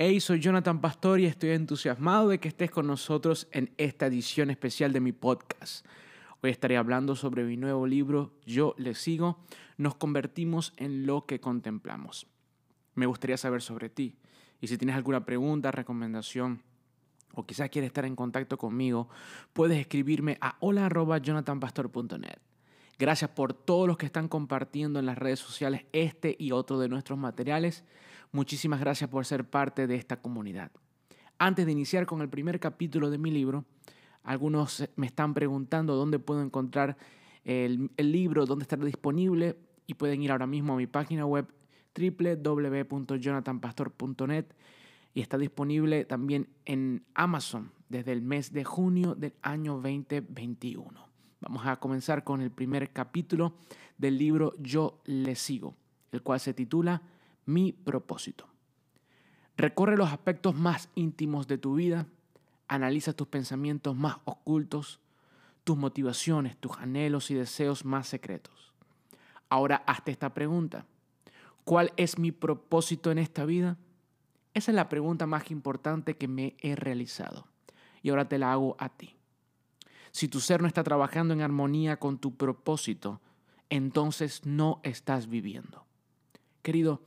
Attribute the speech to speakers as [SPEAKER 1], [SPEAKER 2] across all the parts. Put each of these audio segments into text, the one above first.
[SPEAKER 1] Hey, soy Jonathan Pastor y estoy entusiasmado de que estés con nosotros en esta edición especial de mi podcast. Hoy estaré hablando sobre mi nuevo libro Yo le sigo, nos convertimos en lo que contemplamos. Me gustaría saber sobre ti y si tienes alguna pregunta, recomendación o quizás quieres estar en contacto conmigo, puedes escribirme a hola.jonathanpastor.net. Gracias por todos los que están compartiendo en las redes sociales este y otro de nuestros materiales. Muchísimas gracias por ser parte de esta comunidad. Antes de iniciar con el primer capítulo de mi libro, algunos me están preguntando dónde puedo encontrar el, libro, dónde estará disponible y pueden ir ahora mismo a mi página web www.jonathanpastor.net y está disponible también en Amazon desde el mes de junio del año 2021. Vamos a comenzar con el primer capítulo del libro Yo le sigo, el cual se titula mi propósito. Recorre los aspectos más íntimos de tu vida, analiza tus pensamientos más ocultos, tus motivaciones, tus anhelos y deseos más secretos. Ahora hazte esta pregunta. ¿Cuál es mi propósito en esta vida? Esa es la pregunta más importante que me he realizado. Y ahora te la hago a ti. Si tu ser no está trabajando en armonía con tu propósito, entonces no estás viviendo. Querido,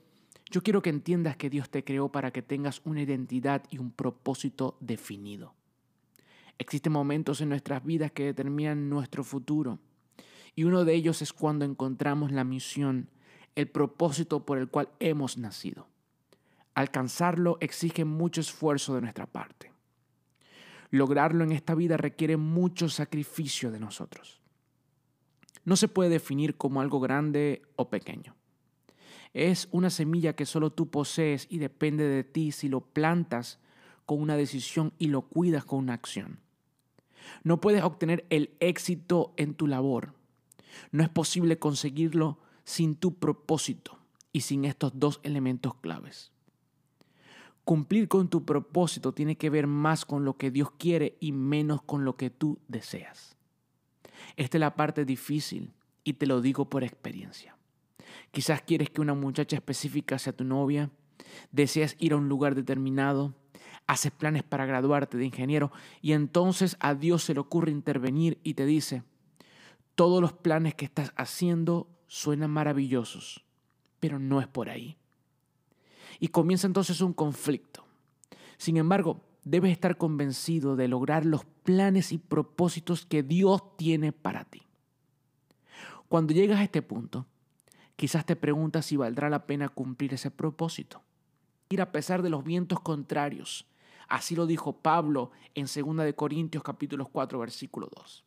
[SPEAKER 1] yo quiero que entiendas que Dios te creó para que tengas una identidad y un propósito definido. Existen momentos en nuestras vidas que determinan nuestro futuro y uno de ellos es cuando encontramos la misión, el propósito por el cual hemos nacido. Alcanzarlo exige mucho esfuerzo de nuestra parte. Lograrlo en esta vida requiere mucho sacrificio de nosotros. No se puede definir como algo grande o pequeño. Es una semilla que solo tú posees y depende de ti si lo plantas con una decisión y lo cuidas con una acción. No puedes obtener el éxito en tu labor. No es posible conseguirlo sin tu propósito y sin estos dos elementos claves. Cumplir con tu propósito tiene que ver más con lo que Dios quiere y menos con lo que tú deseas. Esta es la parte difícil y te lo digo por experiencia. Quizás quieres que una muchacha específica sea tu novia, deseas ir a un lugar determinado, haces planes para graduarte de ingeniero y entonces a Dios se le ocurre intervenir y te dice, todos los planes que estás haciendo suenan maravillosos, pero no es por ahí. Y comienza entonces un conflicto. Sin embargo, debes estar convencido de lograr los planes y propósitos que Dios tiene para ti. Cuando llegas a este punto, Quizás te preguntas si valdrá la pena cumplir ese propósito. Ir a pesar de los vientos contrarios. Así lo dijo Pablo en 2 de Corintios capítulo 4 versículo 2.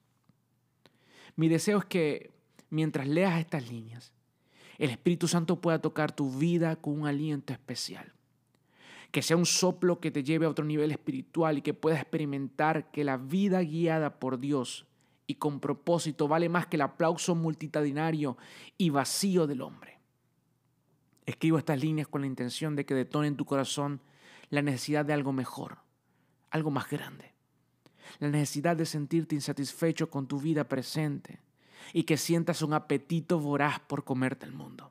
[SPEAKER 1] Mi deseo es que mientras leas estas líneas, el Espíritu Santo pueda tocar tu vida con un aliento especial. Que sea un soplo que te lleve a otro nivel espiritual y que puedas experimentar que la vida guiada por Dios y con propósito vale más que el aplauso multitudinario y vacío del hombre. Escribo estas líneas con la intención de que detone en tu corazón la necesidad de algo mejor, algo más grande. La necesidad de sentirte insatisfecho con tu vida presente y que sientas un apetito voraz por comerte el mundo.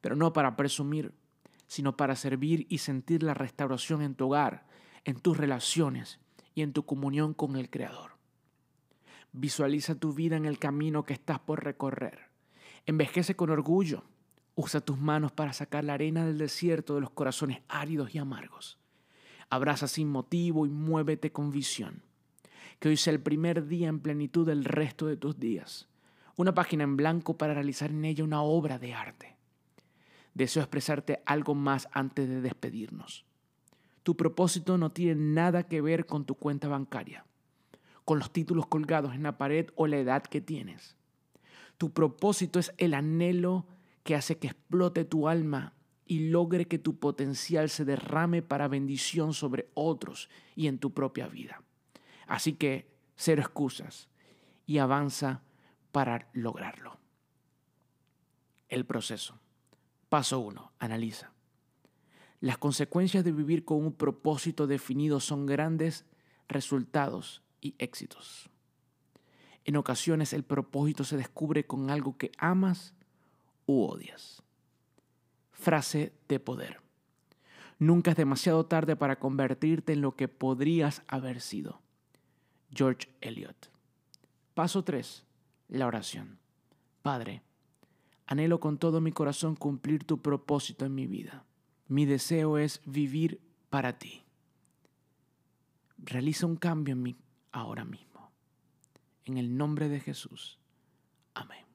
[SPEAKER 1] Pero no para presumir, sino para servir y sentir la restauración en tu hogar, en tus relaciones y en tu comunión con el Creador. Visualiza tu vida en el camino que estás por recorrer. Envejece con orgullo. Usa tus manos para sacar la arena del desierto de los corazones áridos y amargos. Abraza sin motivo y muévete con visión. Que hoy sea el primer día en plenitud del resto de tus días. Una página en blanco para realizar en ella una obra de arte. Deseo expresarte algo más antes de despedirnos. Tu propósito no tiene nada que ver con tu cuenta bancaria con los títulos colgados en la pared o la edad que tienes. Tu propósito es el anhelo que hace que explote tu alma y logre que tu potencial se derrame para bendición sobre otros y en tu propia vida. Así que cero excusas y avanza para lograrlo. El proceso. Paso 1. Analiza. Las consecuencias de vivir con un propósito definido son grandes resultados y éxitos. En ocasiones el propósito se descubre con algo que amas u odias. Frase de poder. Nunca es demasiado tarde para convertirte en lo que podrías haber sido. George Eliot. Paso 3. La oración. Padre, anhelo con todo mi corazón cumplir tu propósito en mi vida. Mi deseo es vivir para ti. Realiza un cambio en mí ahora mismo. En el nombre de Jesús. Amén.